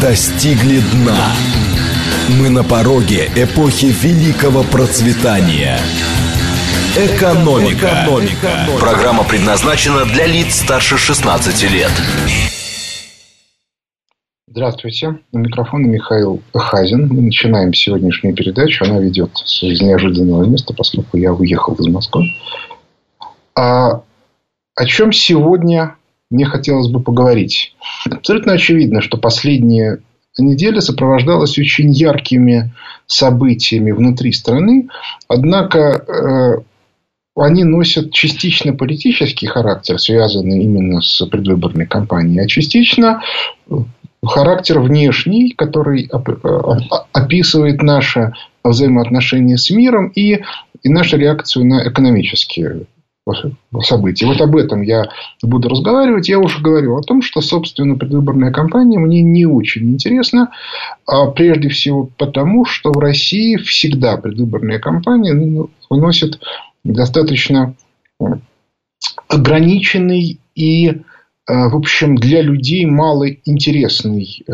достигли дна. Мы на пороге эпохи великого процветания. Экономика. Экономика. Программа предназначена для лиц старше 16 лет. Здравствуйте. У микрофона Михаил Хазин. Мы начинаем сегодняшнюю передачу. Она ведет из неожиданного места, поскольку я уехал из Москвы. А о чем сегодня мне хотелось бы поговорить? Абсолютно очевидно, что последняя неделя сопровождалась очень яркими событиями внутри страны. Однако э, они носят частично политический характер, связанный именно с предвыборной кампанией, а частично характер внешний, который описывает наше взаимоотношения с миром и, и нашу реакцию на экономические событий. Вот об этом я буду разговаривать. Я уже говорю о том, что, собственно, предвыборная кампания мне не очень интересна. А прежде всего потому, что в России всегда предвыборная кампания выносит достаточно ограниченный и, э, в общем, для людей малоинтересный э,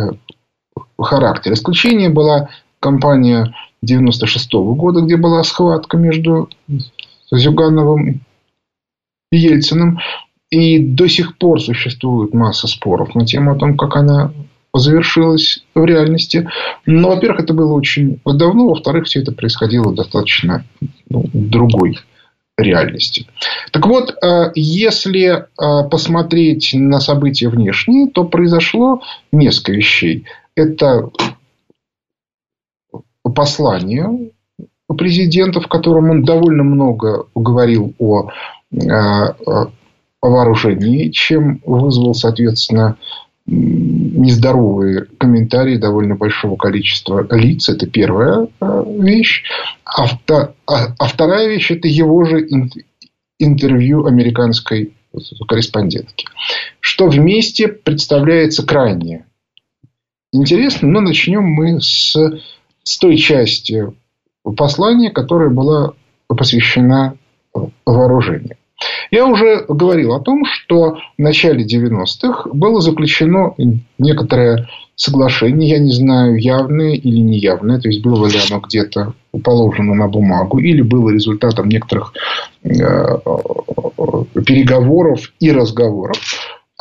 характер. Исключение была кампания 96 -го года, где была схватка между Зюгановым Ельциным. И до сих пор существует масса споров на тему о том, как она завершилась в реальности. Но, во-первых, это было очень давно. Во-вторых, все это происходило достаточно ну, другой реальности. Так вот, э, если э, посмотреть на события внешние, то произошло несколько вещей. Это послание президента, в котором он довольно много говорил о Э, вооружении, чем вызвал, соответственно, нездоровые комментарии довольно большого количества лиц. Это первая э, вещь. А, а, а вторая вещь – это его же интервью американской корреспондентки. Что вместе представляется крайне интересно. Но начнем мы с, с той части послания, которая была посвящена вооружению. Я уже говорил о том, что в начале 90-х было заключено некоторое соглашение, я не знаю, явное или неявное, то есть было ли оно где-то положено на бумагу, или было результатом некоторых э, переговоров и разговоров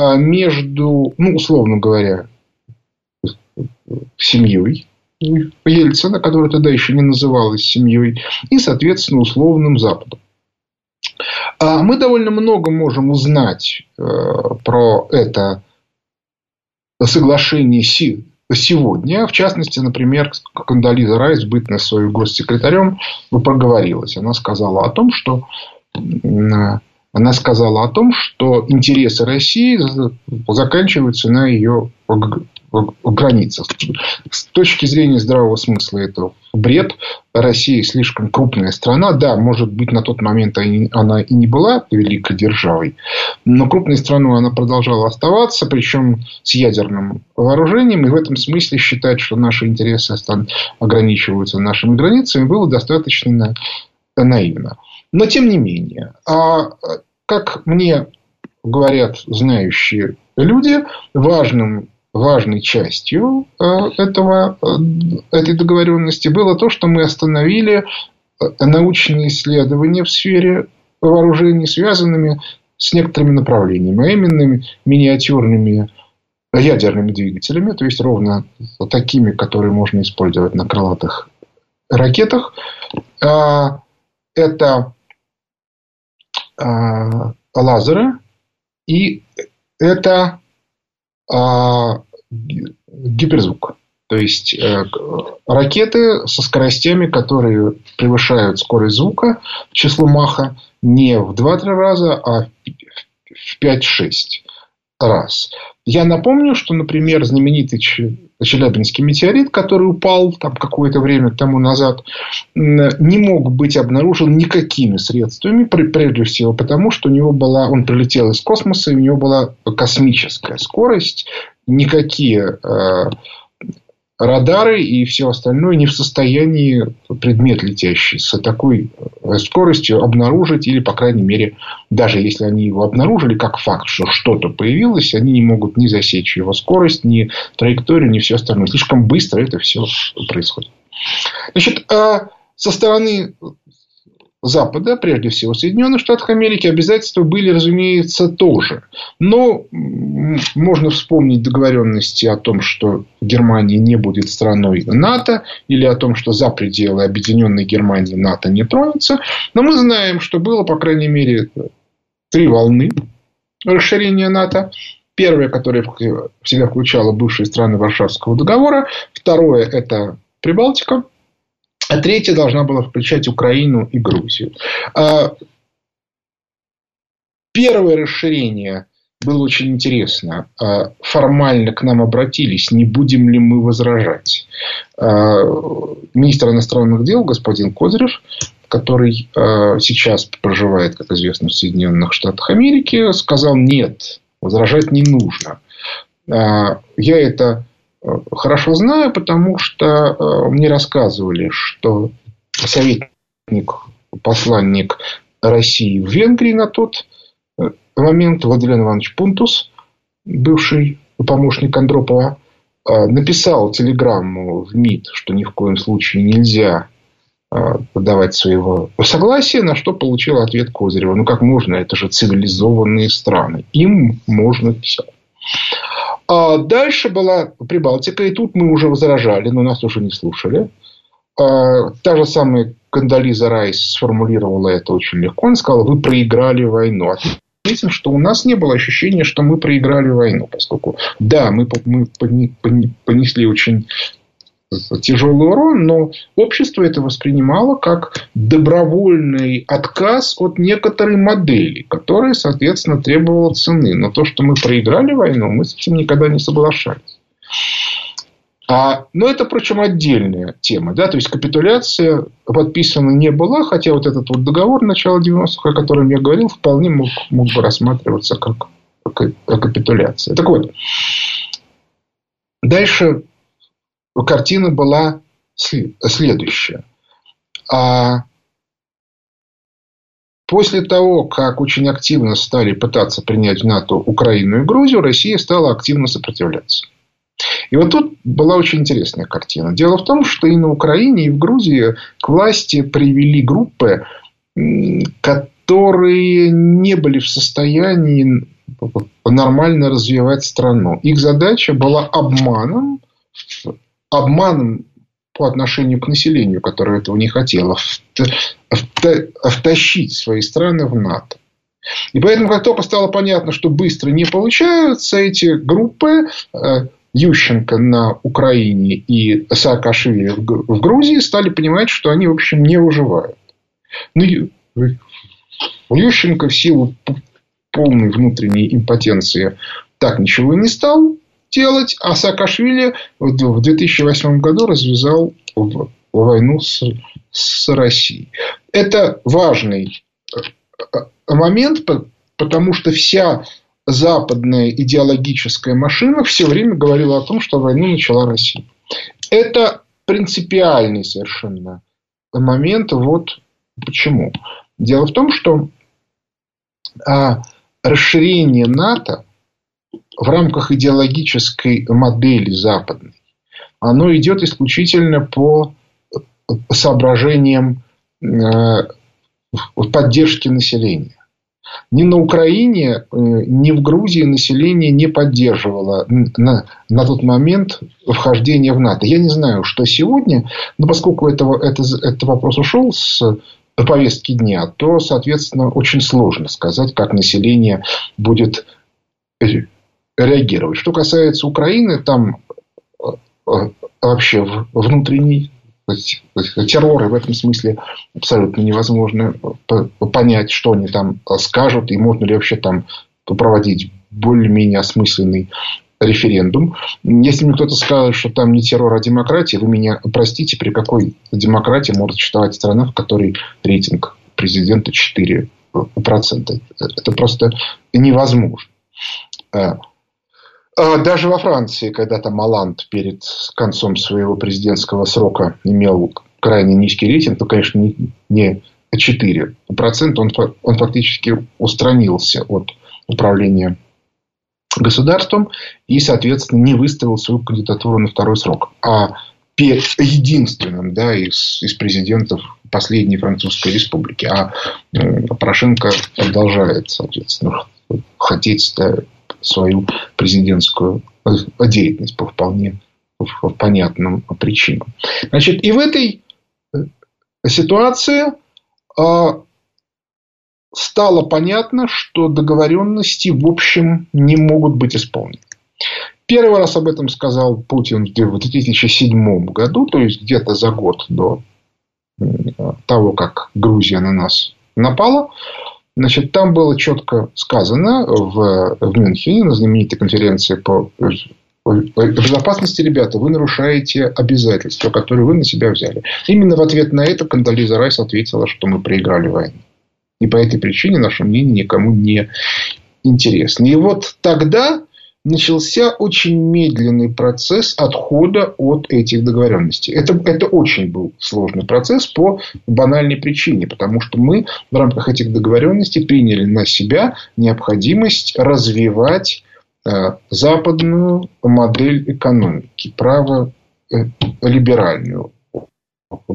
а между, ну, условно говоря, семьей Ельцина, которая тогда еще не называлась семьей, и, соответственно, условным Западом. А мы довольно много можем узнать э, про это соглашение сегодня. В частности, например, Кандализа Райс, бытность свою госсекретарем, проговорилась. Она сказала о том, что она сказала о том, что интересы России заканчиваются на ее границах. С точки зрения здравого смысла это бред. Россия слишком крупная страна. Да, может быть, на тот момент она и не была великой державой, но крупной страной она продолжала оставаться, причем с ядерным вооружением. И в этом смысле считать, что наши интересы ограничиваются нашими границами, было достаточно наивно. Но тем не менее, а как мне говорят знающие люди, важным важной частью э, этого, э, этой договоренности было то, что мы остановили э, научные исследования в сфере вооружений, связанными с некоторыми направлениями, а именно миниатюрными ядерными двигателями, то есть ровно такими, которые можно использовать на крылатых ракетах. А, это а, лазеры и это а, гиперзвук. То есть э, ракеты со скоростями, которые превышают скорость звука, число Маха не в 2-3 раза, а в 5-6 раз. Я напомню, что, например, знаменитый Челябинский метеорит, который упал там какое-то время тому назад, не мог быть обнаружен никакими средствами, прежде всего потому, что у него была, он прилетел из космоса, и у него была космическая скорость, никакие э, радары и все остальное не в состоянии предмет летящий с такой э, скоростью обнаружить или, по крайней мере, даже если они его обнаружили как факт, что что-то появилось, они не могут ни засечь его скорость, ни траекторию, ни все остальное. Слишком быстро это все происходит. Значит, а со стороны Запада, прежде всего Соединенных Штатов Америки, обязательства были, разумеется, тоже. Но можно вспомнить договоренности о том, что Германия не будет страной НАТО, или о том, что за пределы Объединенной Германии НАТО не тронется. Но мы знаем, что было, по крайней мере, три волны расширения НАТО. Первая, которая в себя включала бывшие страны Варшавского договора. Второе – это Прибалтика. А третья должна была включать Украину и Грузию. А, первое расширение было очень интересно. А, формально к нам обратились, не будем ли мы возражать. А, министр иностранных дел господин Козырев, который сейчас проживает, как известно, в Соединенных Штатах Америки, сказал нет, возражать не нужно. Я это хорошо знаю, потому что э, мне рассказывали, что советник, посланник России в Венгрии на тот э, момент, Владимир Иванович Пунтус, бывший помощник Андропова, э, написал телеграмму в МИД, что ни в коем случае нельзя подавать своего согласия, на что получил ответ Козырева. Ну, как можно? Это же цивилизованные страны. Им можно все. А дальше была Прибалтика, и тут мы уже возражали, но нас уже не слушали. А, та же самая Кандализа Райс сформулировала это очень легко. Она сказала, вы проиграли войну. Отметим, что у нас не было ощущения, что мы проиграли войну, поскольку, да, мы, мы понесли очень тяжелый урон, но общество это воспринимало как добровольный отказ от некоторой модели, которая, соответственно, требовала цены. Но то, что мы проиграли войну, мы с этим никогда не соглашались. А, но это, впрочем, отдельная тема. Да? То есть, капитуляция подписана не была, хотя вот этот вот договор начала 90-х, о котором я говорил, вполне мог, мог бы рассматриваться как, как, как капитуляция. Так вот, дальше картина была следующая. А после того, как очень активно стали пытаться принять в НАТО Украину и Грузию, Россия стала активно сопротивляться. И вот тут была очень интересная картина. Дело в том, что и на Украине, и в Грузии к власти привели группы, которые не были в состоянии нормально развивать страну. Их задача была обманом обманом по отношению к населению, которое этого не хотело, втащить свои страны в НАТО. И поэтому, как только стало понятно, что быстро не получаются эти группы, э, Ющенко на Украине и Саакашвили в Грузии стали понимать, что они, в общем, не выживают. Ну, Ющенко в силу полной внутренней импотенции так ничего и не стал делать, а Саакашвили в 2008 году развязал войну с, с Россией. Это важный э, момент, потому что вся западная идеологическая машина все время говорила о том, что войну начала Россия. Это принципиальный совершенно момент. Вот почему. Дело в том, что а, расширение НАТО в рамках идеологической модели западной, оно идет исключительно по соображениям э, поддержки населения. Ни на Украине, э, ни в Грузии население не поддерживало на, на тот момент вхождение в НАТО. Я не знаю, что сегодня, но поскольку этого, это, этот вопрос ушел с повестки дня, то, соответственно, очень сложно сказать, как население будет реагировать. Что касается Украины, там э, э, вообще внутренний террор, и в этом смысле абсолютно невозможно понять, что они там скажут, и можно ли вообще там проводить более-менее осмысленный референдум. Если мне кто-то скажет, что там не террор, а демократия, вы меня простите, при какой демократии может существовать страна, в которой рейтинг президента 4%. Это просто невозможно. А даже во Франции, когда там Маланд перед концом своего президентского срока имел крайне низкий рейтинг, то, конечно, не 4%, он, он фактически устранился от управления государством и, соответственно, не выставил свою кандидатуру на второй срок. А единственным да, из, из президентов последней Французской республики. А Порошенко продолжает, соответственно, хотеть да, свою президентскую деятельность по вполне по понятным причинам. Значит, и в этой ситуации а, стало понятно, что договоренности в общем не могут быть исполнены. Первый раз об этом сказал Путин в 2007 году, то есть где-то за год до того, как Грузия на нас напала. Значит, там было четко сказано в, в Мюнхене на знаменитой конференции по безопасности, ребята, вы нарушаете обязательства, которые вы на себя взяли. Именно в ответ на это Кандализа Райс ответила, что мы проиграли войну. И по этой причине наше мнение никому не интересно. И вот тогда начался очень медленный процесс отхода от этих договоренностей. Это, это очень был сложный процесс по банальной причине, потому что мы в рамках этих договоренностей приняли на себя необходимость развивать э, западную модель экономики, право э, либеральную,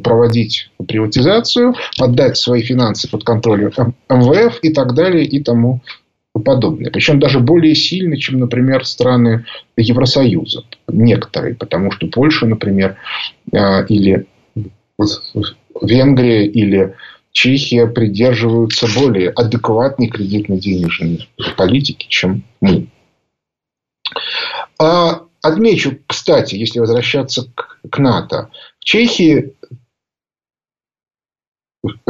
проводить приватизацию, отдать свои финансы под контроль МВФ и так далее и тому подобное. Причем даже более сильно, чем, например, страны Евросоюза. Некоторые. Потому что Польша, например, а, или Венгрия, или Чехия придерживаются более адекватной кредитно-денежной политики, чем мы. А отмечу, кстати, если возвращаться к, НАТО, в Чехии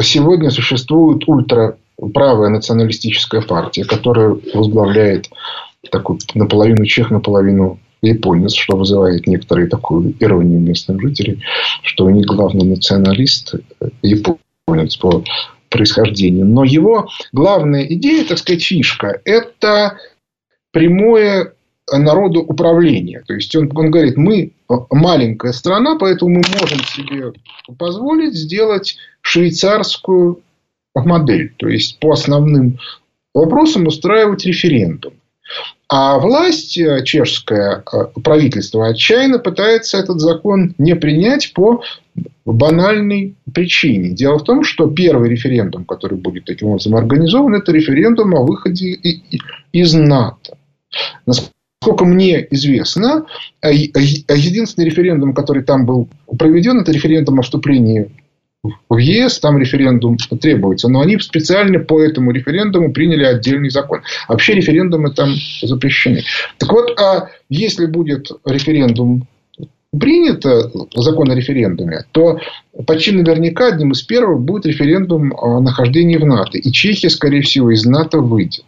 сегодня существует ультра правая националистическая партия, которая возглавляет такой наполовину чех, наполовину японец, что вызывает некоторые такую иронию местных жителей, что них главный националист японец по происхождению. Но его главная идея, так сказать, фишка, это прямое народу управление. То есть он, он говорит, мы маленькая страна, поэтому мы можем себе позволить сделать швейцарскую модель. То есть, по основным вопросам устраивать референдум. А власть э, чешское э, правительство отчаянно пытается этот закон не принять по банальной причине. Дело в том, что первый референдум, который будет таким образом организован, это референдум о выходе из НАТО. Насколько мне известно, э, единственный референдум, который там был проведен, это референдум о вступлении в ЕС там референдум требуется, но они специально по этому референдуму приняли отдельный закон. Вообще референдумы там запрещены. Так вот, а если будет референдум принят, закон о референдуме, то почти наверняка одним из первых будет референдум о нахождении в НАТО. И Чехия, скорее всего, из НАТО выйдет.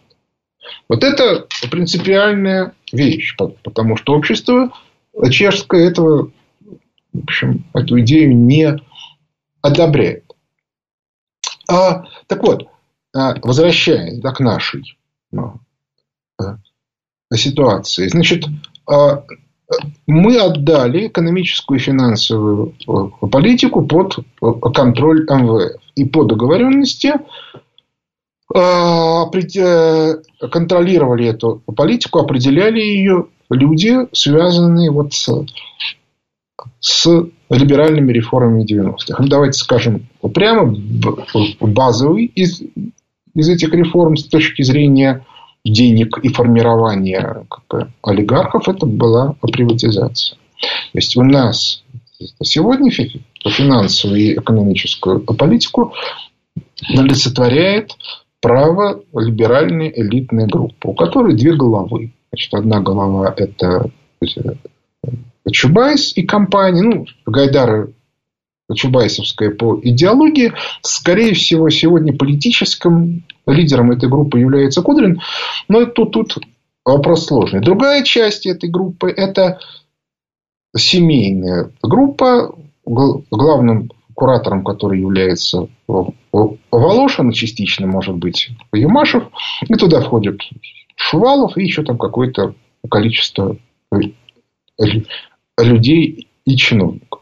Вот это принципиальная вещь, потому что общество чешское этого, в общем, эту идею не одобряет. А, так вот, а, возвращаясь да, к нашей ну, а, ситуации. Значит, а, мы отдали экономическую и финансовую политику под контроль МВФ. И по договоренности э, контролировали эту политику, определяли ее люди, связанные вот с, с либеральными реформами 90-х. Ну, давайте скажем прямо, базовый из, из этих реформ с точки зрения денег и формирования как бы, олигархов, это была приватизация. То есть у нас сегодня финансовую и экономическую политику олицетворяет право либеральной элитной группы, у которой две головы. Значит, одна голова – это Чубайс и компания, ну, Гайдара Чубайсовская по идеологии, скорее всего, сегодня политическим лидером этой группы является Кудрин. Но тут, тут вопрос сложный. Другая часть этой группы – это семейная группа, главным куратором которой является Волошин, частично, может быть, Юмашев. И туда входят Шувалов и еще там какой-то количества людей и чиновников.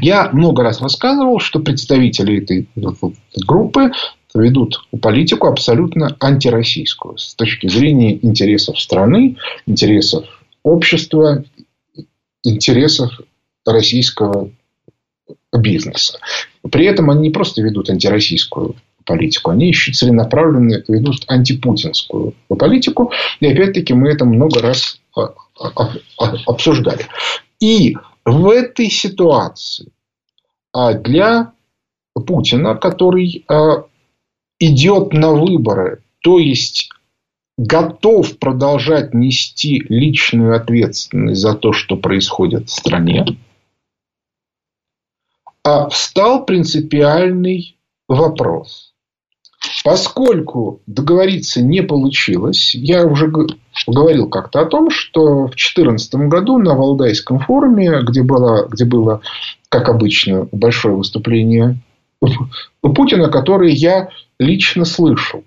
Я много раз рассказывал, что представители этой группы ведут политику абсолютно антироссийскую с точки зрения интересов страны, интересов общества, интересов российского бизнеса. При этом они не просто ведут антироссийскую политику, они еще целенаправленно ведут антипутинскую политику. И опять-таки мы это много раз а, обсуждали. И в этой ситуации для Путина, который идет на выборы, то есть готов продолжать нести личную ответственность за то, что происходит в стране, а встал принципиальный вопрос. Поскольку договориться не получилось, я уже говорил как-то о том, что в 2014 году на Валдайском форуме, где было, где было, как обычно, большое выступление Путина, которое я лично слышал.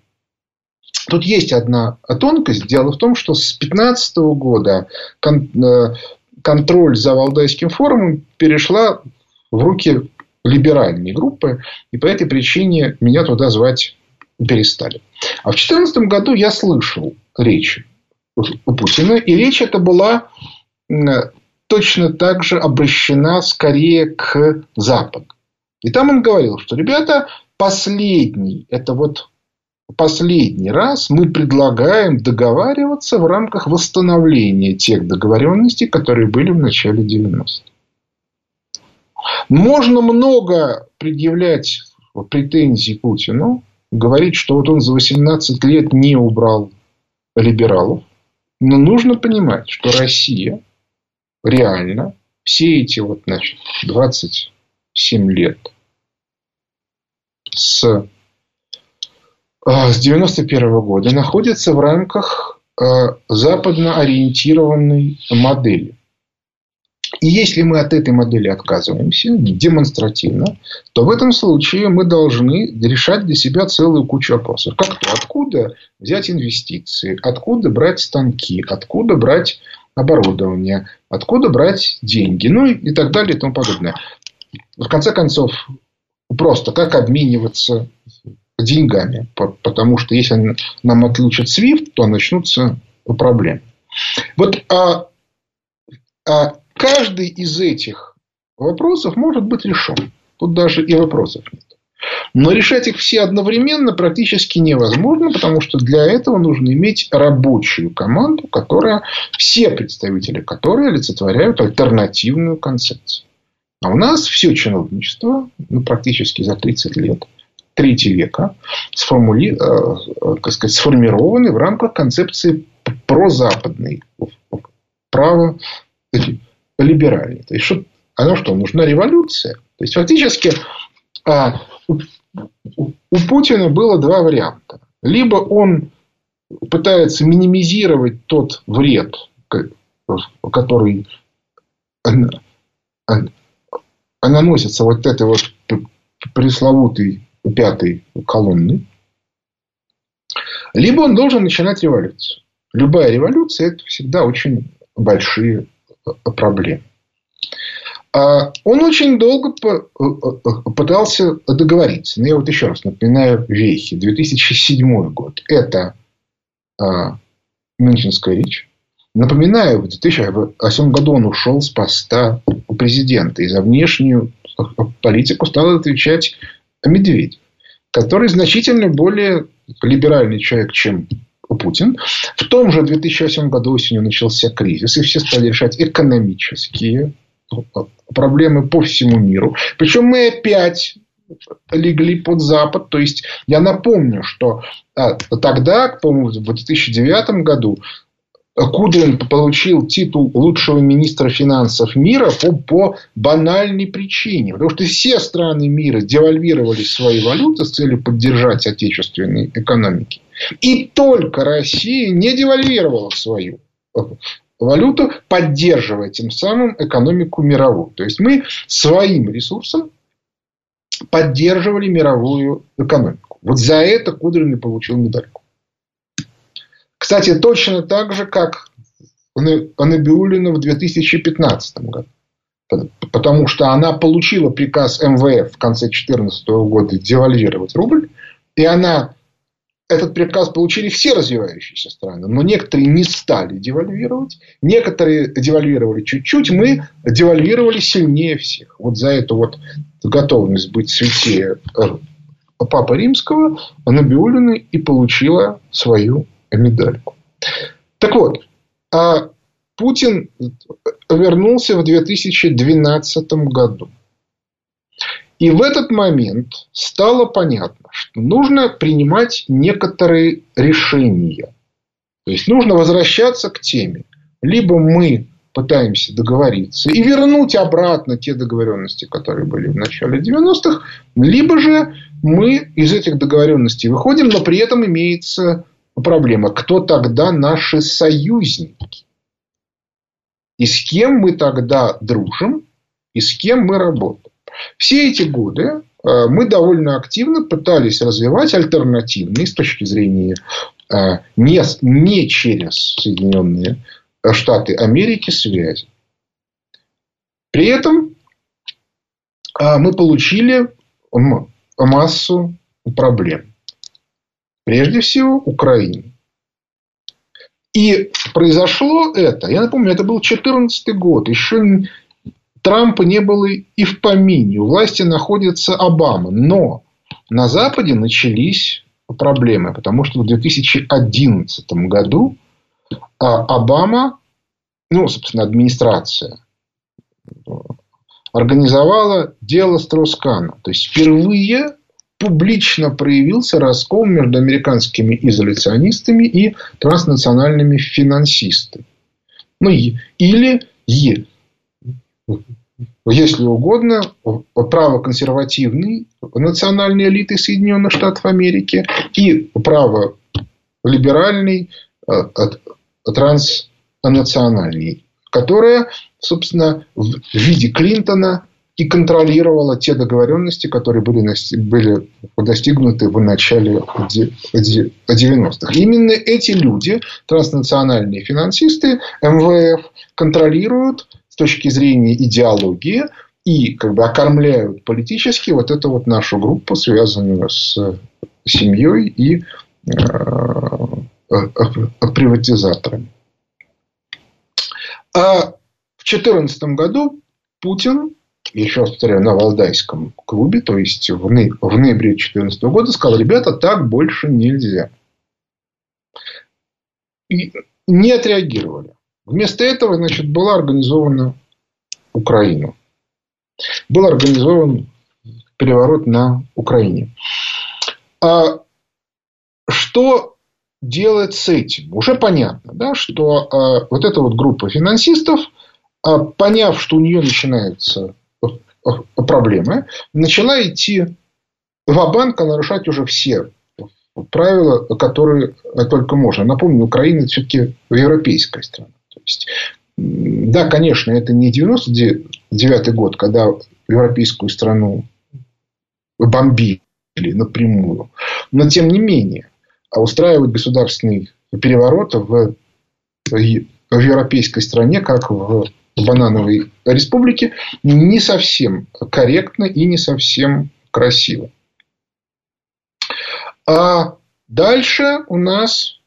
Тут есть одна тонкость. Дело в том, что с 2015 года э, контроль за Валдайским форумом перешла в руки либеральной группы. И по этой причине меня туда звать перестали. А в 2014 году я слышал речь у Путина. И речь эта была точно так же обращена скорее к Западу. И там он говорил, что ребята, последний, это вот последний раз мы предлагаем договариваться в рамках восстановления тех договоренностей, которые были в начале 90-х. Можно много предъявлять претензий Путину, говорить, что вот он за 18 лет не убрал либералов. Но нужно понимать, что Россия реально все эти вот, значит, 27 лет с, а, с 91 -го года находится в рамках а, западно ориентированной модели. И если мы от этой модели отказываемся демонстративно, то в этом случае мы должны решать для себя целую кучу вопросов. Как то? Откуда взять инвестиции? Откуда брать станки? Откуда брать оборудование? Откуда брать деньги? Ну и так далее и тому подобное. В конце концов, просто как обмениваться деньгами. Потому что если нам отключат SWIFT, то начнутся проблемы. Вот а, а каждый из этих вопросов может быть решен. Тут даже и вопросов нет. Но решать их все одновременно практически невозможно, потому что для этого нужно иметь рабочую команду, которая, все представители которой олицетворяют альтернативную концепцию. А у нас все чиновничество, ну, практически за 30 лет, третьего века, сформули... э как сказать, сформированы в рамках концепции прозападной, право либеральной. То есть, что, оно что, нужна революция? То есть, фактически, а, у, у Путина было два варианта. Либо он пытается минимизировать тот вред, который наносится вот этой вот пресловутой пятой колонны, либо он должен начинать революцию. Любая революция – это всегда очень большие э, проблемы. А он очень долго э, э, пытался договориться. Но я вот еще раз напоминаю вехи. 2007 год. Это а, Мюнхенская речь. Напоминаю, в 2008 году он ушел с поста президента. И за внешнюю политику стал отвечать Медведев, который значительно более либеральный человек, чем Путин. В том же 2008 году осенью начался кризис, и все стали решать экономические проблемы по всему миру. Причем мы опять легли под Запад. То есть, я напомню, что а, тогда, по-моему, в 2009 году Кудрин получил титул лучшего министра финансов мира по, по банальной причине. Потому что все страны мира девальвировали свои валюты с целью поддержать отечественные экономики. И только Россия не девальвировала свою валюту, поддерживая тем самым экономику мировую. То есть мы своим ресурсом поддерживали мировую экономику. Вот за это Кудрин и получил медальку. Кстати, точно так же, как Набиулина в 2015 году. Потому что она получила приказ МВФ в конце 2014 года девальвировать рубль. И она этот приказ получили все развивающиеся страны, но некоторые не стали девальвировать, некоторые девальвировали чуть-чуть, мы девальвировали сильнее всех. Вот за эту вот готовность быть святее э, Папы Римского Набиулина и получила свою медальку. Так вот, а Путин вернулся в 2012 году. И в этот момент стало понятно, что нужно принимать некоторые решения. То есть нужно возвращаться к теме. Либо мы пытаемся договориться и вернуть обратно те договоренности, которые были в начале 90-х, либо же мы из этих договоренностей выходим, но при этом имеется проблема. Кто тогда наши союзники? И с кем мы тогда дружим, и с кем мы работаем. Все эти годы э, мы довольно активно пытались развивать альтернативные с точки зрения э, не, не через Соединенные Штаты Америки связи. При этом э, мы получили массу проблем. Прежде всего, Украине. И произошло это, я напомню, это был 2014 год, еще Трампа не было и в помине. У власти находится Обама. Но на Западе начались проблемы, потому что в 2011 году а, Обама, ну, собственно, администрация организовала дело Строскана. То есть, впервые публично проявился раскол между американскими изоляционистами и транснациональными финансистами. Ну, или если угодно, право-консервативной национальной элиты Соединенных Штатов Америки и право-либеральной э, транснациональной, которая, собственно, в виде Клинтона и контролировала те договоренности, которые были, были достигнуты в начале 90-х. Именно эти люди, транснациональные финансисты, МВФ, контролируют с точки зрения идеологии и как бы окормляют политически вот эту вот нашу группу, связанную с семьей и э, э, приватизаторами. А в 2014 году Путин, еще раз повторяю, на Валдайском клубе, то есть в, ноябре 2014 года, сказал, ребята, так больше нельзя. И не отреагировали. Вместо этого, значит, была организована Украина. Был организован переворот на Украине. А что делать с этим? Уже понятно, да, что а, вот эта вот группа финансистов, а, поняв, что у нее начинаются а, проблемы, начала идти в банк нарушать уже все правила, которые только можно. Напомню, Украина все-таки европейская страна. То есть, да, конечно, это не 99 год, когда европейскую страну бомбили напрямую. Но, тем не менее, а устраивать государственный переворот в, в европейской стране, как в банановой республике, не совсем корректно и не совсем красиво. А дальше у нас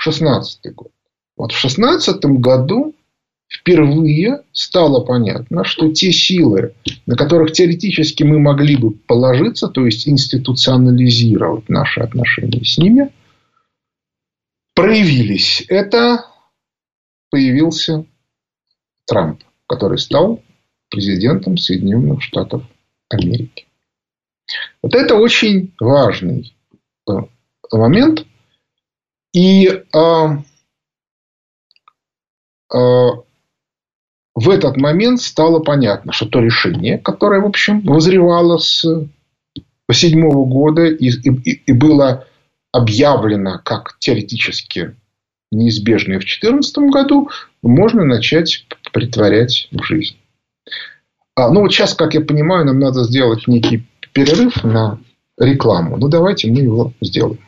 16 год. Вот в 16 году впервые стало понятно, что те силы, на которых теоретически мы могли бы положиться, то есть институционализировать наши отношения с ними, проявились. Это появился Трамп, который стал президентом Соединенных Штатов Америки. Вот это очень важный э, момент, и э, э, в этот момент стало понятно, что то решение, которое, в общем, возревало с седьмого года и, и, и было объявлено как теоретически неизбежное в 2014 году, можно начать притворять в жизнь. А, ну, вот сейчас, как я понимаю, нам надо сделать некий перерыв на рекламу. Ну, давайте мы его сделаем.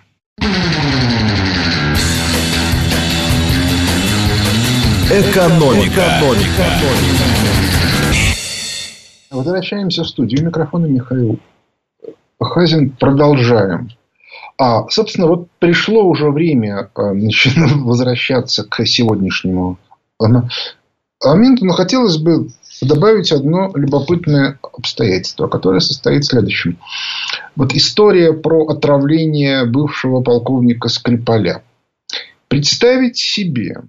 Экономика. Экономика. Возвращаемся в студию. Микрофон Михаил Хазин. Продолжаем. А, собственно, вот пришло уже время а, возвращаться к сегодняшнему моменту, но хотелось бы добавить одно любопытное обстоятельство, которое состоит в следующем. Вот история про отравление бывшего полковника Скрипаля. Представить себе,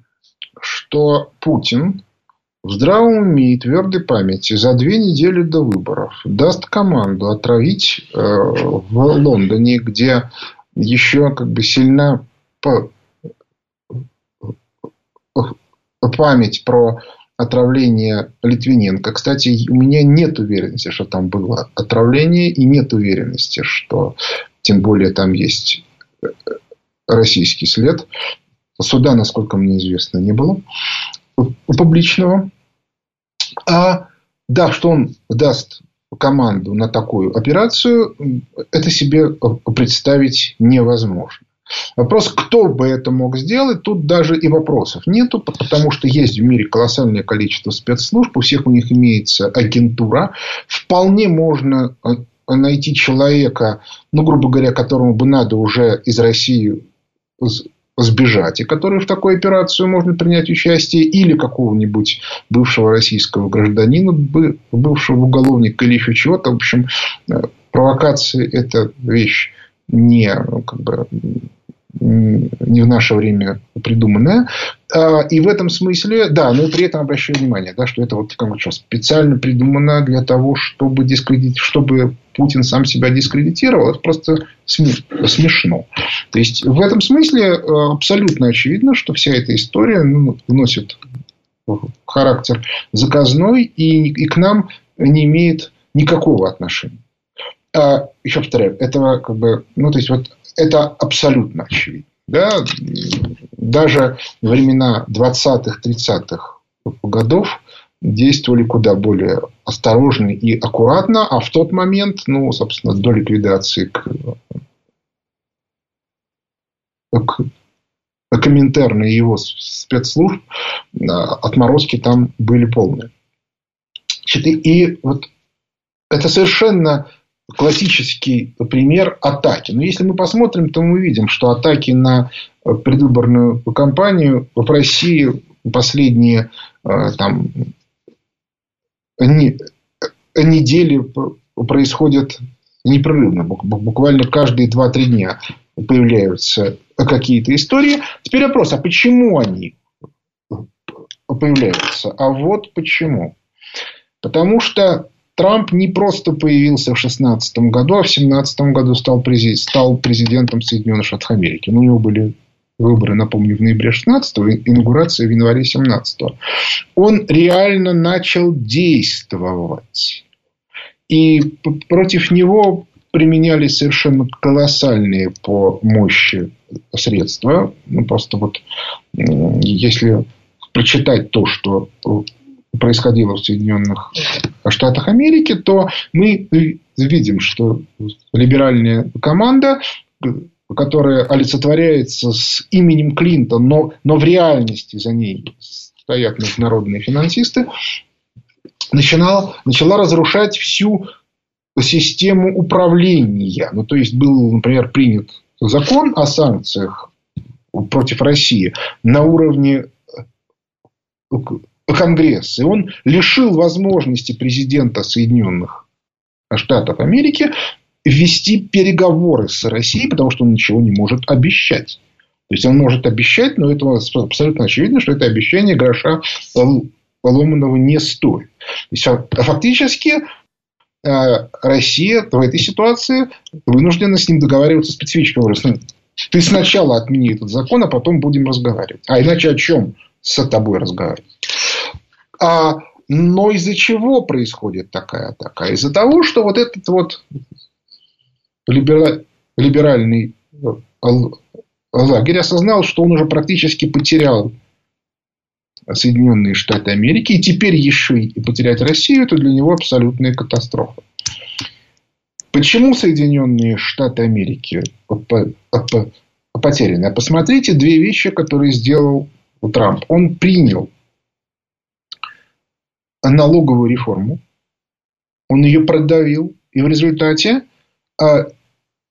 что Путин в здравом уме и твердой памяти за две недели до выборов даст команду отравить э, в Лондоне, где еще как бы сильна память про отравление Литвиненко. Кстати, у меня нет уверенности, что там было отравление, и нет уверенности, что тем более там есть российский след. Суда, насколько мне известно, не было публичного. А да, что он даст команду на такую операцию, это себе представить невозможно. Вопрос, кто бы это мог сделать, тут даже и вопросов нету, потому что есть в мире колоссальное количество спецслужб, у всех у них имеется агентура. Вполне можно э, найти человека, ну, грубо говоря, которому бы надо уже из России сбежать, и который в такую операцию можно принять участие, или какого-нибудь бывшего российского гражданина, бывшего уголовника или еще чего-то. В общем, э, провокации – это вещь не как бы, не в наше время придуманная. А, и в этом смысле, да, но при этом обращаю внимание, да, что это вот как бы, специально придумано для того, чтобы, дискредит... чтобы Путин сам себя дискредитировал. Это просто смешно. То есть, в этом смысле э, абсолютно очевидно, что вся эта история ну, вносит характер заказной и, и к нам не имеет никакого отношения. А, еще повторяю, этого как бы, ну, то есть, вот это абсолютно очевидно. Да? Даже времена 20-х, 30-х годов действовали куда более осторожно и аккуратно, а в тот момент, ну, собственно, до ликвидации к, к Коминтерна и его спецслужб отморозки там были полные. И вот это совершенно классический пример атаки. Но если мы посмотрим, то мы увидим, что атаки на предвыборную кампанию в России последние э, там, недели происходят непрерывно. Буквально каждые 2-3 дня появляются какие-то истории. Теперь вопрос, а почему они появляются? А вот почему. Потому что Трамп не просто появился в 2016 году, а в 2017 году стал, стал президентом Соединенных Штатов Америки. Ну, у него были выборы, напомню, в ноябре 16 инаугурация в январе 17 Он реально начал действовать. И против него применялись совершенно колоссальные по мощи средства. Ну, просто вот если прочитать то, что происходило в Соединенных Штатах Америки, то мы видим, что либеральная команда, которая олицетворяется с именем Клинтон, но, но в реальности за ней стоят международные финансисты, начинала, начала разрушать всю систему управления. Ну, то есть, был, например, принят закон о санкциях против России на уровне Конгресс. И он лишил возможности президента Соединенных Штатов Америки вести переговоры с Россией, потому что он ничего не может обещать. То есть он может обещать, но это абсолютно очевидно, что это обещание гроша поломанного не стоит. То есть, фактически э, Россия в этой ситуации вынуждена с ним договариваться специфическим образом. Ты сначала отмени этот закон, а потом будем разговаривать. А иначе о чем с тобой разговаривать? А, но из-за чего происходит такая атака? Из-за того, что вот этот вот либеральный э, лагерь осознал, что он уже практически потерял Соединенные Штаты Америки, и теперь еще и потерять Россию, это для него абсолютная катастрофа. Почему Соединенные Штаты Америки потерянная. Посмотрите две вещи, которые сделал Трамп. Он принял налоговую реформу, он ее продавил, и в результате а,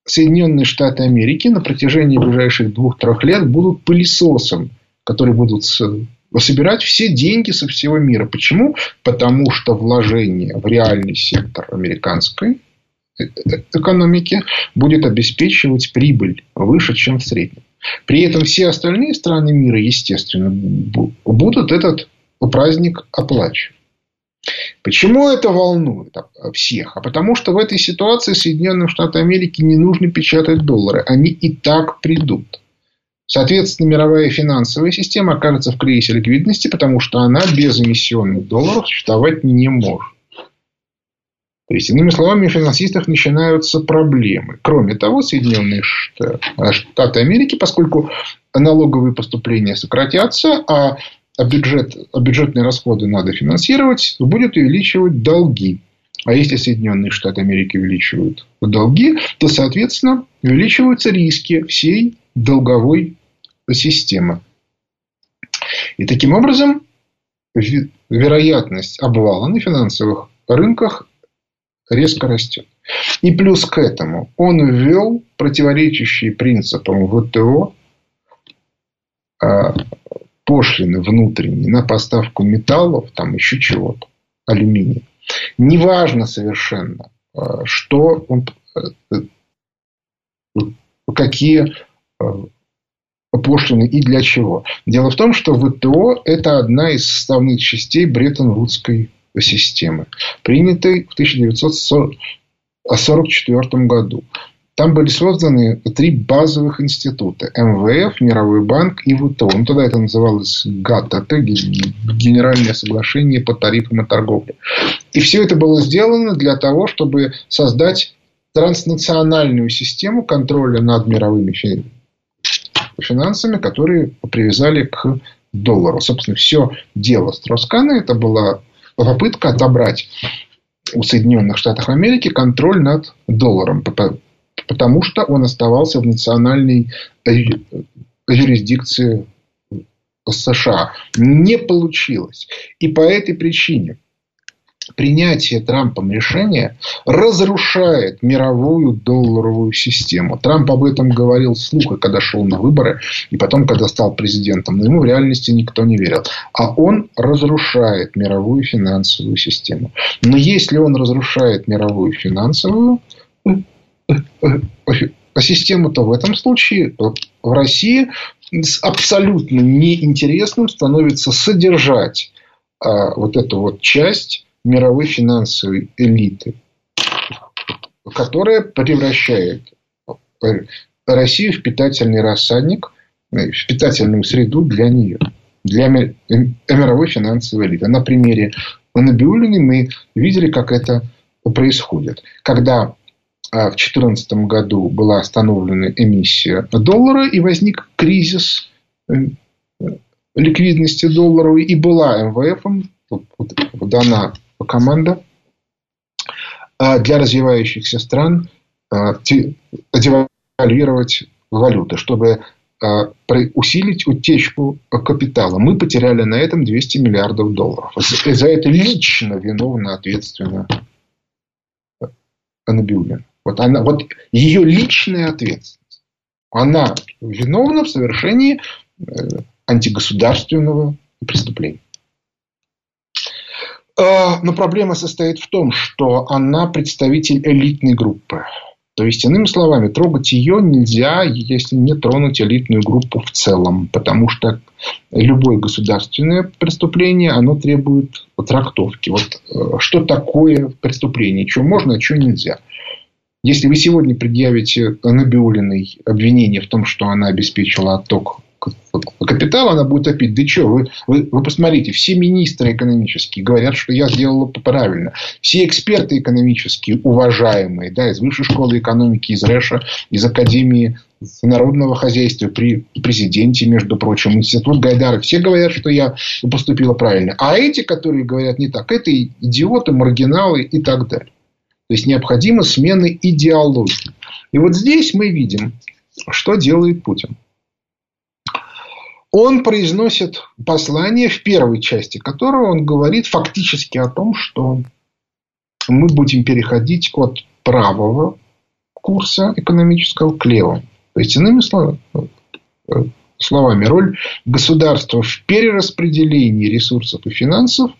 Соединенные Штаты Америки на протяжении ближайших двух-трех лет будут пылесосом, которые будут собирать все деньги со всего мира. Почему? Потому что вложение в реальный сектор американской э, э, экономики будет обеспечивать прибыль выше, чем в среднем. При этом все остальные страны мира, естественно, будут этот праздник оплачивать. Почему это волнует всех? А потому что в этой ситуации Соединенным Штатам Америки не нужно печатать доллары. Они и так придут. Соответственно, мировая финансовая система окажется в кризисе ликвидности, потому что она без эмиссионных долларов существовать не может. То есть, иными словами, у финансистов начинаются проблемы. Кроме того, Соединенные Штаты Америки, поскольку налоговые поступления сократятся, а а, бюджет, а бюджетные расходы надо финансировать, будет увеличивать долги. А если Соединенные Штаты Америки увеличивают долги, то, соответственно, увеличиваются риски всей долговой системы. И таким образом вероятность обвала на финансовых рынках резко растет. И плюс к этому он ввел противоречащие принципам ВТО а, пошлины внутренние на поставку металлов, там еще чего-то, алюминия. Неважно совершенно, э, что он, э, э, какие пошлины и для чего. Дело в том, что ВТО – это одна из составных частей Бреттон-Вудской системы, принятой в 1944 году. Там были созданы три базовых института. МВФ, Мировой банк и ВТО. Ну, тогда это называлось ГАТТ. Это Генеральное соглашение по тарифам и торговле. И все это было сделано для того, чтобы создать транснациональную систему контроля над мировыми финансами, которые привязали к доллару. Собственно, все дело Строскана это была попытка отобрать у Соединенных Штатов Америки контроль над долларом потому что он оставался в национальной юрисдикции США. Не получилось. И по этой причине принятие Трампом решения разрушает мировую долларовую систему. Трамп об этом говорил вслух, когда шел на выборы, и потом, когда стал президентом. Но ему в реальности никто не верил. А он разрушает мировую финансовую систему. Но если он разрушает мировую финансовую систему-то в этом случае в России абсолютно неинтересным становится содержать а, вот эту вот часть мировой финансовой элиты, которая превращает Россию в питательный рассадник, в питательную среду для нее, для мировой финансовой элиты. На примере Набиулиной мы видели, как это происходит. Когда а в 2014 году была остановлена эмиссия доллара и возник кризис э, ликвидности долларовой и была МВФ дана команда а, для развивающихся стран а, девальвировать валюты, чтобы усилить утечку капитала. Мы потеряли на этом 200 миллиардов долларов. За это лично виновна ответственно Анабиулина. Вот, она, вот ее личная ответственность. Она виновна в совершении э, антигосударственного преступления. Э, но проблема состоит в том, что она представитель элитной группы. То есть, иными словами, трогать ее нельзя, если не тронуть элитную группу в целом. Потому что любое государственное преступление, оно требует трактовки. Вот э, что такое преступление, что можно, а что нельзя. Если вы сегодня предъявите Набиулиной обвинение в том, что она обеспечила отток капитала, она будет опять, да что, вы, вы, вы посмотрите, все министры экономические говорят, что я сделала правильно. Все эксперты экономические, уважаемые, да, из высшей школы экономики, из РЭШа, из Академии народного хозяйства при президенте, между прочим, институт Гайдара, все говорят, что я поступила правильно. А эти, которые говорят не так, это идиоты, маргиналы и так далее. То есть необходима смена идеологии. И вот здесь мы видим что делает Путин? Он произносит послание, в первой части которого он говорит фактически о том, что мы будем переходить от правого курса экономического к левому. То есть, иными словами, словами, роль государства в перераспределении ресурсов и финансов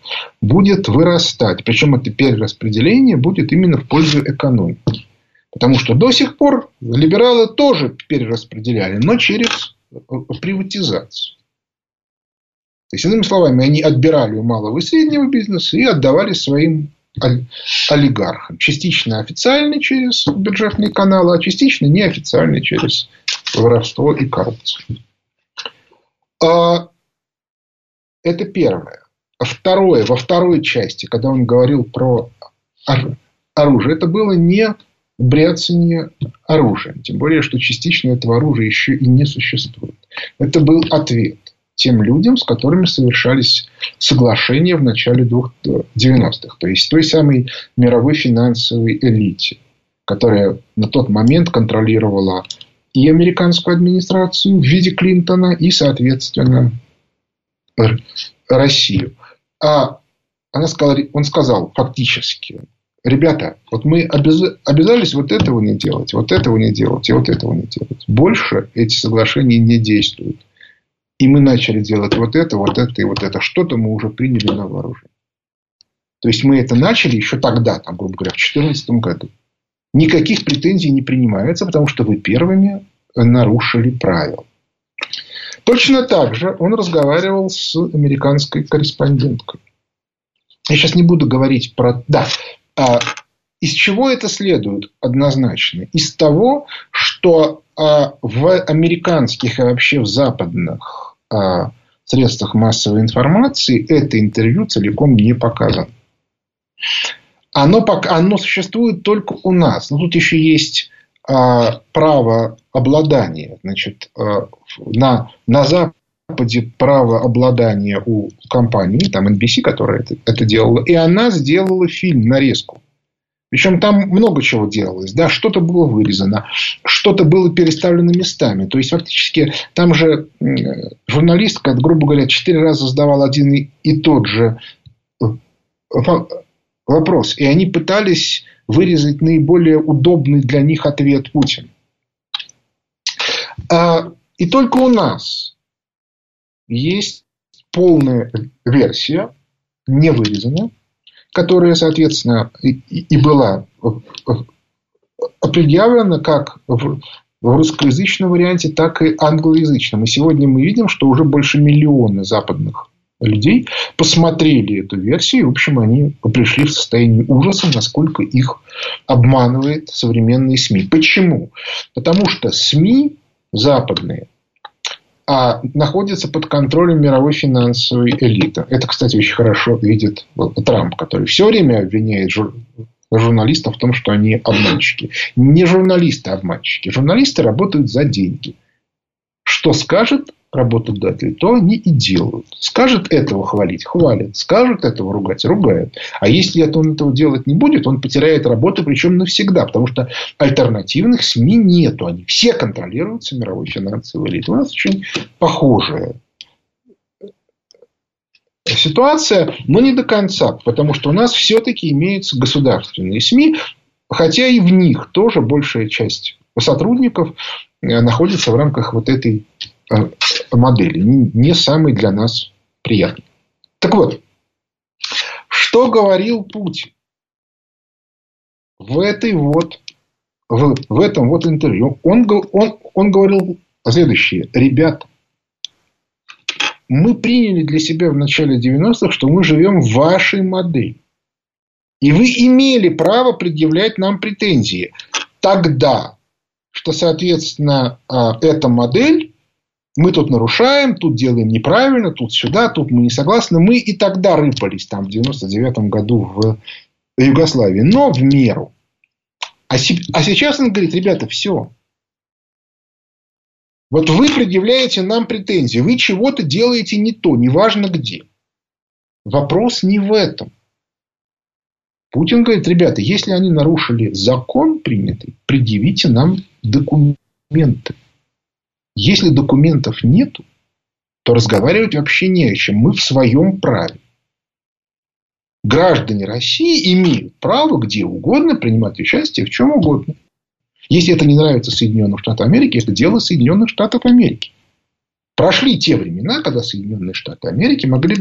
будет вырастать. Причем это перераспределение будет именно в пользу экономики. Потому что до сих пор либералы тоже перераспределяли, но через приватизацию. То есть, иными словами, они отбирали у малого и среднего бизнеса и отдавали своим олигархам. Частично официально через бюджетные каналы, а частично неофициально через воровство и коррупцию. А, это первое. А второе, во второй части, когда он говорил про оружие, это было не бряцание оружием. Тем более, что частично этого оружия еще и не существует. Это был ответ тем людям, с которыми совершались соглашения в начале 90-х. То есть той самой мировой финансовой элите, которая на тот момент контролировала и американскую администрацию в виде Клинтона, и, соответственно, Россию. А она сказала, он сказал фактически, ребята, вот мы обязались вот этого не делать, вот этого не делать и вот этого не делать. Больше эти соглашения не действуют. И мы начали делать вот это, вот это и вот это. Что-то мы уже приняли на вооружение. То есть мы это начали еще тогда, там, грубо говоря, в 2014 году. Никаких претензий не принимается, потому что вы первыми нарушили правила. Точно так же он разговаривал с американской корреспонденткой. Я сейчас не буду говорить про... Да, а, из чего это следует однозначно? Из того, что а, в американских и вообще в западных а, средствах массовой информации это интервью целиком не показано. Оно, оно существует только у нас. Но тут еще есть а, право обладания. Значит, а, на, на Западе право обладания у компании, там NBC, которая это, это делала, и она сделала фильм, нарезку. Причем там много чего делалось. Да, что-то было вырезано, что-то было переставлено местами. То есть, фактически, там же журналистка, грубо говоря, четыре раза задавал один и тот же э, вопрос. И они пытались вырезать наиболее удобный для них ответ Путин. А, и только у нас есть полная версия, не вырезанная, которая, соответственно, и была предъявлена как в русскоязычном варианте, так и англоязычном. И сегодня мы видим, что уже больше миллиона западных людей посмотрели эту версию, и, в общем, они пришли в состояние ужаса, насколько их обманывает современные СМИ. Почему? Потому что СМИ западные а находятся под контролем мировой финансовой элиты. Это, кстати, очень хорошо видит Трамп, который все время обвиняет жур... журналистов в том, что они обманщики. Не журналисты обманщики. Журналисты работают за деньги. Что скажет работодатели, то они и делают. Скажет этого хвалить, хвалит. Скажет этого ругать, ругает. А если он этого делать не будет, он потеряет работу, причем навсегда. Потому что альтернативных СМИ нету. Они все контролируются мировой финансовой элитой. У нас очень похожая ситуация, но не до конца. Потому что у нас все-таки имеются государственные СМИ, хотя и в них тоже большая часть сотрудников находится в рамках вот этой Э, модели, не самый для нас приятный. Так вот, что говорил Путин в этой вот в, в этом вот интервью? Он, он, он говорил следующее. Ребята, мы приняли для себя в начале 90-х, что мы живем в вашей модели. И вы имели право предъявлять нам претензии. Тогда, что, соответственно, а, эта модель мы тут нарушаем, тут делаем неправильно, тут сюда, тут мы не согласны. Мы и тогда рыпались там в 99 году в Югославии, но в меру. А, а сейчас он говорит, ребята, все. Вот вы предъявляете нам претензии, вы чего-то делаете не то, неважно где. Вопрос не в этом. Путин говорит, ребята, если они нарушили закон принятый, предъявите нам документы. Если документов нету, то разговаривать вообще не о чем. Мы в своем праве. Граждане России имеют право где угодно принимать участие в чем угодно. Если это не нравится Соединенным Штатам Америки, это дело Соединенных Штатов Америки. Прошли те времена, когда Соединенные Штаты Америки могли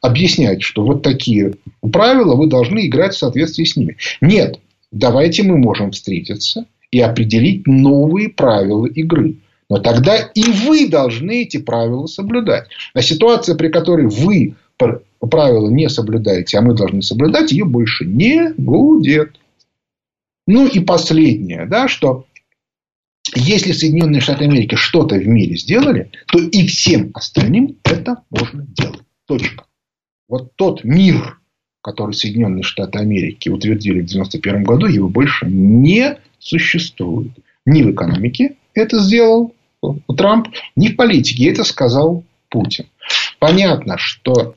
объяснять, что вот такие правила вы должны играть в соответствии с ними. Нет, давайте мы можем встретиться и определить новые правила игры. Но тогда и вы должны эти правила соблюдать. А ситуация, при которой вы правила не соблюдаете, а мы должны соблюдать, ее больше не будет. Ну и последнее, да, что если Соединенные Штаты Америки что-то в мире сделали, то и всем остальным это можно делать. Точка. Вот тот мир, который Соединенные Штаты Америки утвердили в 1991 году, его больше не существует. Ни в экономике это сделал Трамп, ни в политике это сказал Путин. Понятно, что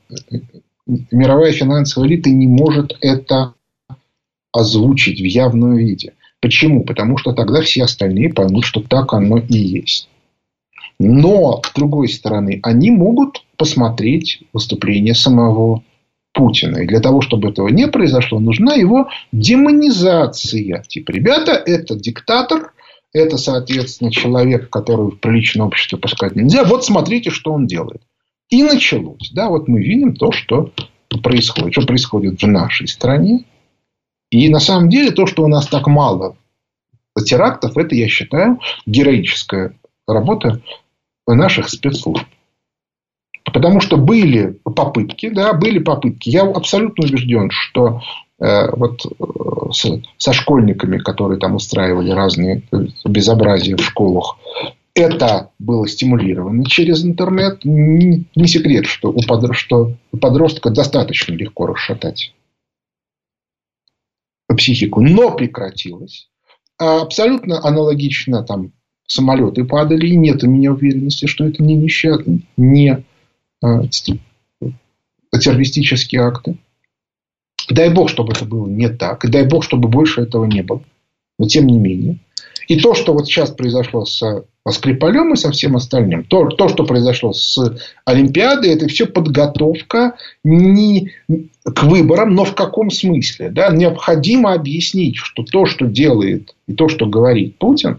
мировая финансовая элита не может это озвучить в явном виде. Почему? Потому что тогда все остальные поймут, что так оно и есть. Но, с другой стороны, они могут посмотреть выступление самого Путина. И для того, чтобы этого не произошло, нужна его демонизация. Типа, ребята, это диктатор, это, соответственно, человек, который в приличное общество пускать нельзя. Вот смотрите, что он делает. И началось. Да, вот мы видим то, что происходит. Что происходит в нашей стране. И на самом деле то, что у нас так мало терактов, это, я считаю, героическая работа наших спецслужб. Потому что были попытки, да, были попытки. Я абсолютно убежден, что вот э, со школьниками, которые там устраивали разные безобразия в школах, это было стимулировано через интернет. Не, секрет, что у, подростка достаточно легко расшатать психику, но прекратилось. А абсолютно аналогично там самолеты падали, и нет у меня уверенности, что это не, несчаст... не а, террористические акты. Дай бог, чтобы это было не так. И дай бог, чтобы больше этого не было. Но тем не менее. И то, что вот сейчас произошло с Скрипалем и со всем остальным, то, то, что произошло с Олимпиадой, это все подготовка не к выборам, но в каком смысле? Да? Необходимо объяснить, что то, что делает и то, что говорит Путин,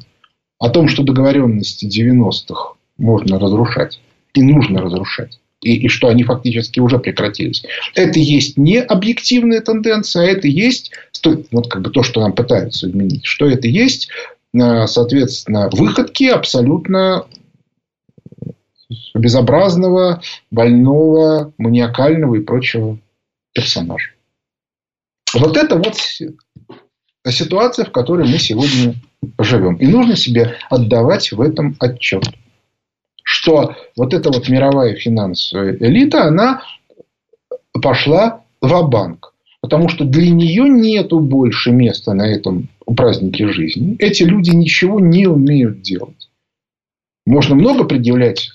о том, что договоренности 90-х можно разрушать и нужно разрушать, и, и что они фактически уже прекратились. Это есть не объективная тенденция, а это есть вот как бы то, что нам пытаются изменить, что это есть Э, соответственно, выходки абсолютно безобразного, больного, маниакального и прочего персонажа. Вот это вот ситуация, в которой мы сегодня живем. И нужно себе отдавать в этом отчет. Что вот эта вот мировая финансовая элита, она пошла в банк Потому что для нее нету больше места на этом празднике жизни. Эти люди ничего не умеют делать. Можно много предъявлять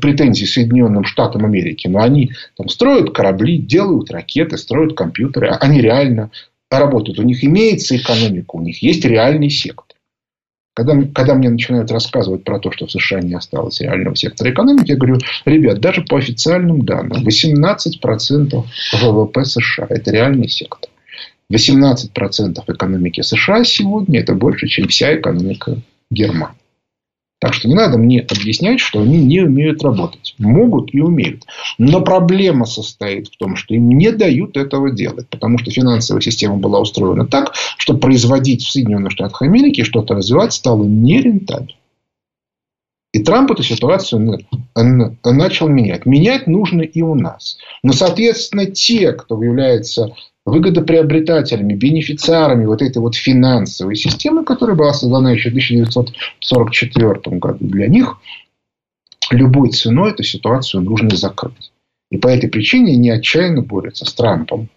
претензий Соединенным Штатам Америки, но они там строят корабли, делают ракеты, строят компьютеры. Они реально работают. У них имеется экономика, у них есть реальный сектор. Когда, когда мне начинают рассказывать про то, что в США не осталось реального сектора экономики, я говорю, ребят, даже по официальным данным, 18% ВВП США – это реальный сектор. 18% экономики США сегодня – это больше, чем вся экономика Германии. Так что не надо мне объяснять, что они не умеют работать. Могут и умеют. Но проблема состоит в том, что им не дают этого делать. Потому что финансовая система была устроена так, что производить в Соединенных Штатах Америки что-то развивать стало нерентабельно. И Трамп эту ситуацию начал менять. Менять нужно и у нас. Но, соответственно, те, кто является выгодоприобретателями, бенефициарами вот этой вот финансовой системы, которая была создана еще в 1944 году. Для них любой ценой эту ситуацию нужно закрыть. И по этой причине они отчаянно борются с Трампом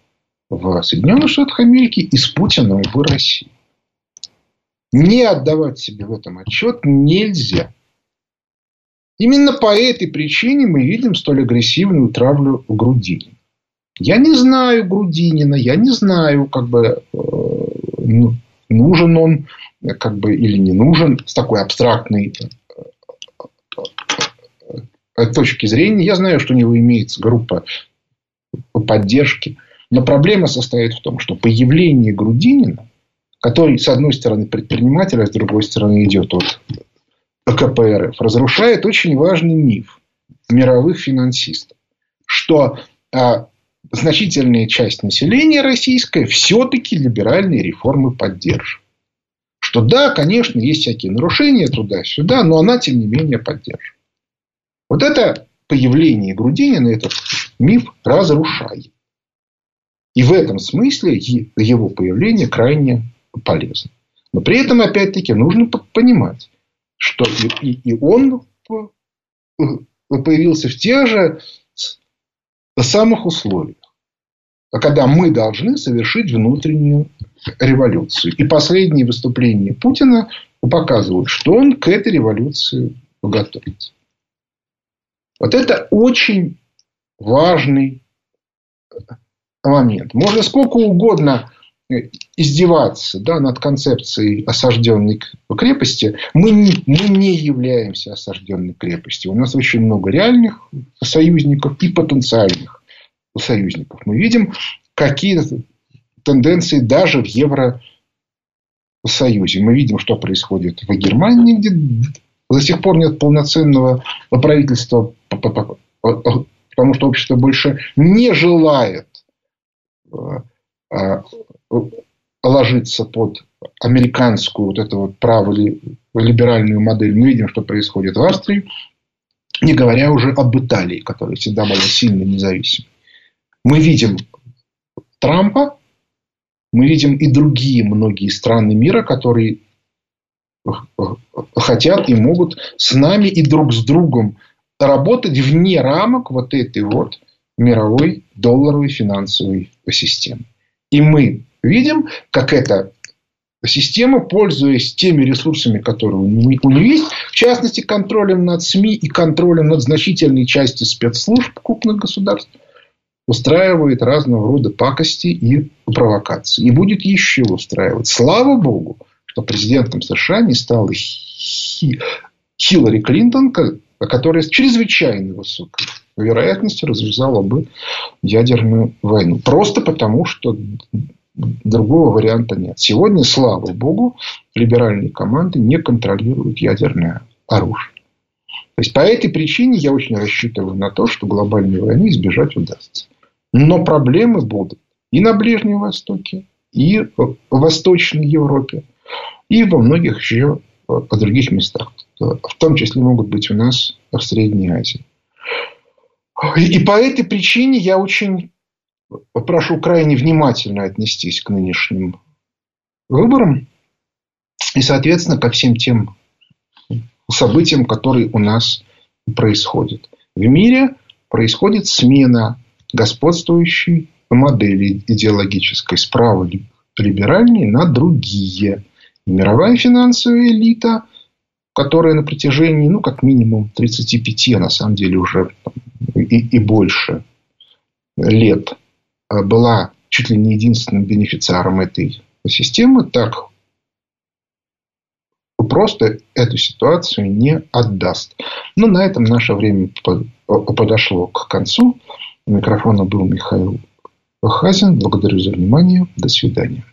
в Соединенных Штатах Америки и с Путиным в России. Не отдавать себе в этом отчет нельзя. Именно по этой причине мы видим столь агрессивную травлю в Грудине. Я не знаю Грудинина, я не знаю, как бы, э, ну, нужен он как бы, или не нужен с такой абстрактной точки зрения. Я знаю, что у него имеется группа поддержки. Но проблема состоит в том, что появление Грудинина, который, с одной стороны, предприниматель, а с другой стороны, идет от КПРФ, разрушает очень важный миф мировых финансистов, что а, значительная часть населения российское все-таки либеральные реформы поддерживает. Что да, конечно, есть всякие нарушения туда-сюда, но она, тем не менее, поддерживает. Вот это появление Грудинина этот миф разрушает. И в этом смысле его появление крайне полезно. Но при этом, опять-таки, нужно понимать, что и, и он появился в тех же самых условиях, когда мы должны совершить внутреннюю революцию. И последние выступления Путина показывают, что он к этой революции готовится. Вот это очень важный момент. Можно сколько угодно издеваться да, над концепцией осажденной крепости. Мы, мы не являемся осажденной крепостью. У нас очень много реальных союзников и потенциальных союзников. Мы видим какие тенденции даже в Евросоюзе. Мы видим, что происходит в Германии, где до сих пор нет полноценного правительства, потому что общество больше не желает э, э, ложиться под американскую вот эту вот праволиберальную модель. Мы видим, что происходит в Австрии, не говоря уже об Италии, которая всегда была сильно независимой. Мы видим Трампа, мы видим и другие многие страны мира, которые хотят и могут с нами и друг с другом работать вне рамок вот этой вот мировой долларовой финансовой системы. И мы видим, как эта система, пользуясь теми ресурсами, которые у нее есть, в частности, контролем над СМИ и контролем над значительной частью спецслужб крупных государств, устраивает разного рода пакости и провокации. И будет еще устраивать. Слава Богу, что президентом США не стала Хиллари Клинтон, которая с чрезвычайно высокой вероятностью развязала бы ядерную войну. Просто потому, что другого варианта нет. Сегодня, слава богу, либеральные команды не контролируют ядерное оружие. То есть, по этой причине я очень рассчитываю на то, что глобальной войны избежать удастся. Но проблемы будут и на Ближнем Востоке, и в Восточной Европе, и во многих еще других местах. В том числе могут быть у нас в Средней Азии. И по этой причине я очень прошу крайне внимательно отнестись к нынешним выборам и, соответственно, ко всем тем событиям, которые у нас происходят. В мире происходит смена господствующей модели идеологической справа либеральной на другие. И мировая финансовая элита, которая на протяжении, ну, как минимум 35, а на самом деле уже и, и больше лет Э, была чуть ли не единственным бенефициаром этой системы, так просто эту ситуацию не отдаст. Но на этом наше время подошло к концу. У микрофона был Михаил Хазин. Благодарю за внимание. До свидания.